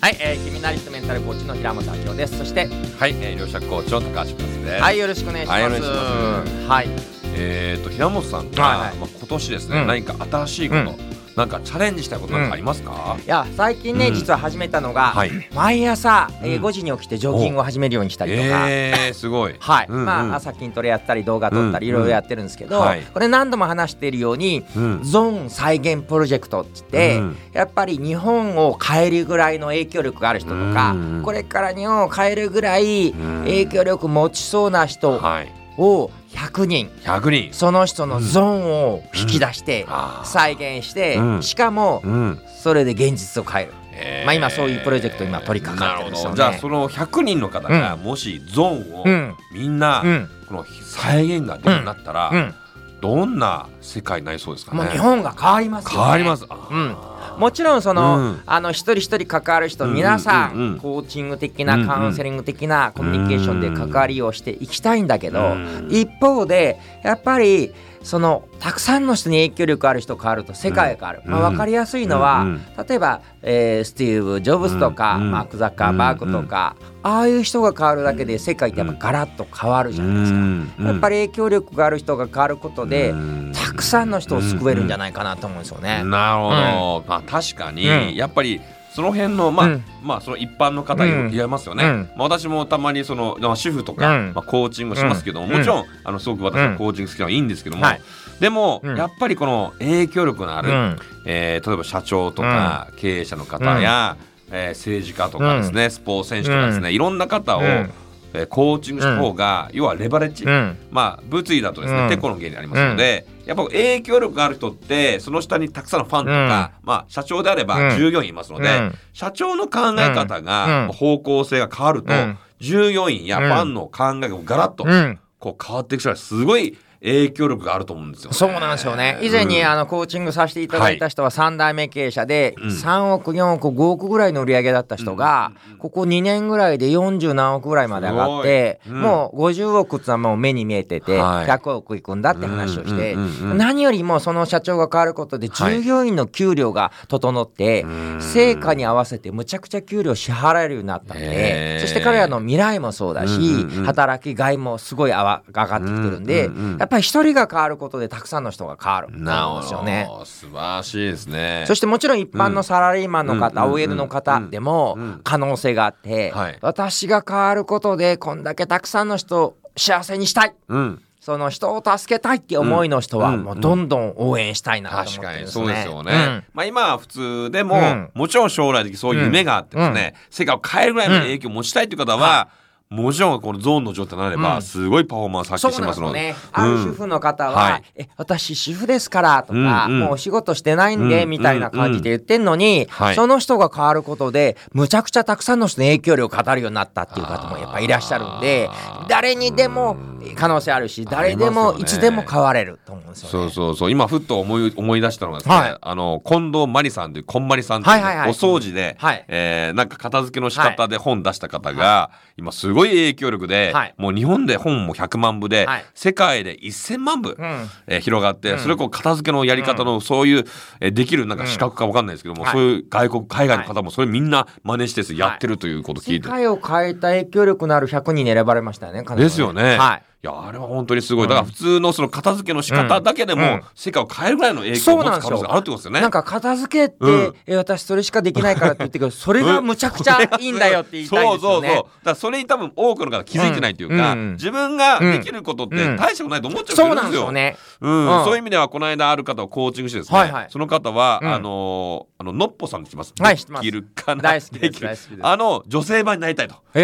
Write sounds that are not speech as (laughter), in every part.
はい、えー、キミナリストメンタルコーチの平本明夫です。そして、はい、えー、両者コーチの高橋ですね。はい、よろしくお願いします。はいお願いしますはい、えっ、と平本さんが、はいはいまあ今年ですね、うん何か新しいこと、うんなんかチャレンジしたいことなんかありますか？いや、最近ね、うん実は始めたのが、はい。毎朝、えーうん5時に起きてジョギングを始めるようにしたりとか。えー、すごい。はい、うんうんまあ朝筋トレやったり動画撮ったりうんいろいろやってるんですけど、はいこれ何度も話しているようにうん。ゾーン再現プロジェクトって言って、うんやっぱり日本を変えるぐらいの影響力がある人とか、うんこれから日本を変えるぐらいん影響力持ちそうな人はい。を100人。100人。その人のゾーンを引き出して再現して、うん。しかもうん。それで現実を変える。えー。まあ今そういうプロジェクト今取り掛かってるんですよね。じゃあその100人の方がもしゾーンをうん。みんなうん。この再現ができるようになったら、うん、どんな世界になりそうですかね？もう日本が変わりますよ、ね。変わります。うんもちろんその、うん。あの一人一人関わる人、うん皆さん、うんうん。コーチング的うんなカウンセリング的なコミュニケーションで関わりをしていきたいんだけど、うん。一方でやっぱりそのたくさんの人に影響力ある人変わると世界が変わる、うん。まあ、分かりやすいのは、うんうん。例えば、えースティーブ・ジョブズとか、うん。マーク・ザッカーバーグとか、ああいう人が変わるだけで世界ってやっぱガラッと変わるじゃないですか。やっぱり影響力がある人が変わることで、たくさんの人を救えるんじゃないかなと思うんですよね。なるほど、まあ確かに、うん。やっぱりその辺のまあ、うん。まあその一般の方いますよね、うん。まあ、私もたまにそのまあ主婦とか、うん。まあ、コーチングしますけども、うん。もちろんあのすごく私はコーチング好きなのはいいんですけども、はい。でも、うん。やっぱりこの影響力のある、うん。えー例えば社長とか経営者の方や、えー政治家とかですね、スポーツ選手とかですね、いろんな方を、うんえーコーチングした方が、要はレバレッジ、うん。まあ物理だとですね、うん。テコの原理ありますので、やっぱ影響力がある人ってその下にたくさんのファンとか、まあ社長であればうん。従業員いますので、うん。社長の考え方が、うん。方向性が変わると、うん。従業員やファンの考えがガラッとうん。こう変わっていく人はすごい影響力があると思うんですよ、ね。そうなんですよね。以前にうん。あのコーチングさせていただいた人は3代目経営者でうん。3億、4億、5億ぐらいの売り上げだった人がここ2年ぐらいで40何億ぐらいまで上がってもう50億ってのはもう目に見えててはい。100億いくんだって話をしてうんうんうんうん何よりもその社長が変わることで従業員の給料が整ってん。成果に合わせてむちゃくちゃ給料支払えるようになったんでそして彼らの未来もそうだしうんうんうん。働きがいもすごいあわ上がってきてるんでうんうんうんやっぱり一人が変わることでたくさんの人が変わる。となんですよね。ど素晴らしいですね。そしてもちろん一般のサラリーマンの方、うん。OL の方でもうん。可能性があって、はい。私が変わることでこんだけたくさんの人を幸せにしたい。うん。その人を助けたいって思いの人はうん。もうどんどん応援したいなと思って確かにるんですね。そうですよね。まあ今は普通でも、うん。もちろん将来的にそういう夢があってですね、世界を変えるぐらいの影響を持ちたいという方は、もちろんこのゾーンの状態になれば、うん。すごいパフォーマンス発揮しますので。ね。ある主婦の方は、はい。え、私主婦ですからとか、うんうん。もうお仕事してないんで、うんみたいな感じで言ってんのに、はい。その人が変わることで、むちゃくちゃたくさんの人の影響力を語るようになったっていう方もやっぱいらっしゃるんで誰にでも可能性あるし、誰でもいつでも変われると思うんですよね。そうそうそう。今ふっと思い思い出したのがですね、はい。あの近藤真理さんというこんまりさんというお掃除で、はい。えーなんか片付けの仕方で本出した方が、今すごい影響力で、はい。もう日本で本も100万部で、はい。世界で1000万部、うん。えー広がって、それこう片付けのやり方のそういう、えーできるなんか資格かわかんないですけども、はい。そういう外国海外の方もそれみんな真似してやってるということを聞世いて、界を変えた影響力のある100人に選ばれましたよね。彼女はですよね。はい。いやあれは本当にすごい。だから普通のその片付けの仕方だけでも、世界を変えるぐらいの影響を持つ可能性があるってことですよね。なんか片付けって、うんえ私それしかできないからって言ってくるそれが (laughs) むちゃくちゃいいんだよって言いたいですよね。そうそうそう。だからそれに多分多くの方気づいてないというか、自分ができることってうん大したことないと思っちゃうんですよ。なんですよね。うんうんそういう意味ではこの間ある方をコーチングしてですね、その方は、うんあのーあののっぽさんって知ってますはい知ってますできるかな？大好きですきる大好きですあの女性版になりたいと。へ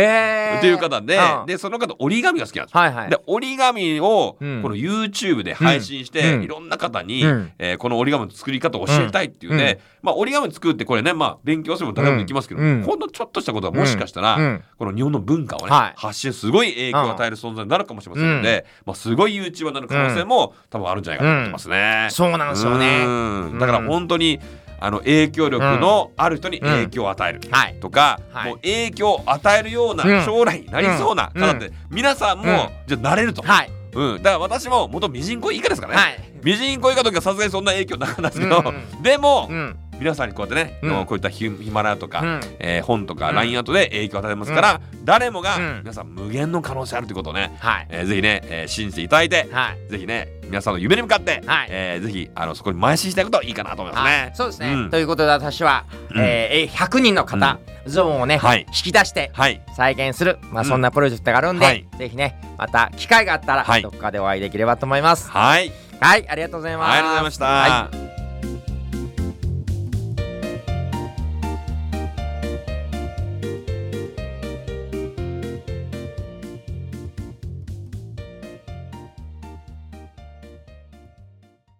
え。っていう方で、うんでその方折り紙が好きなんですよ。はいはいで折り紙をこうん。の YouTube で配信して、うん。いろんな方に、うん。えーこの折り紙の作り方を教えたいっていうね、まあ折り紙作ってこれねまあ勉強すれば誰でもできますけど、うん。ほんのちょっとしたことはもしかしたら、うん。この日本の文化をね、はい。発信すごい影響を与える存在になるかもしれませんので、まあすごい YouTuber になる可能性も多分あるんじゃないかと思ってますね。そうなんですよね。うん。だから本当にあの影響力のある人に影響を与える。はい。とか、はい。もう影響を与えるよううんな将来になりそうなうん。方って皆さんも、うん。じゃあなれると、はい。うん、だから私も元ミジンコ以下ですからね、はい。ミジンコ以下の時はさすがにそんな影響なかったんですけど、うん。でも、うん。皆さんにこうやってね、うん。こういったヒヒマラヤとか、うん。えー本とかうん。LINE アートで影響を与えてますから、誰もがうん。皆さん無限の可能性あるということをね、はい。えーぜひね、えー信じていただいて、はい。ぜひね皆さんの夢に向かって、はい。えーぜひあのそこに邁進していくといいかなと思いますはいね。そうですね、うん。ということで私は、うん。えー100人の方、ゾーンをね、はい。引き出してはい。再現する、まあ、うん。そんなプロジェクトがあるんで、はい。ぜひねまた機会があったら、はい。どっかでお会いできればと思います。はい、はいありがとうございます。ありがとうございました。はい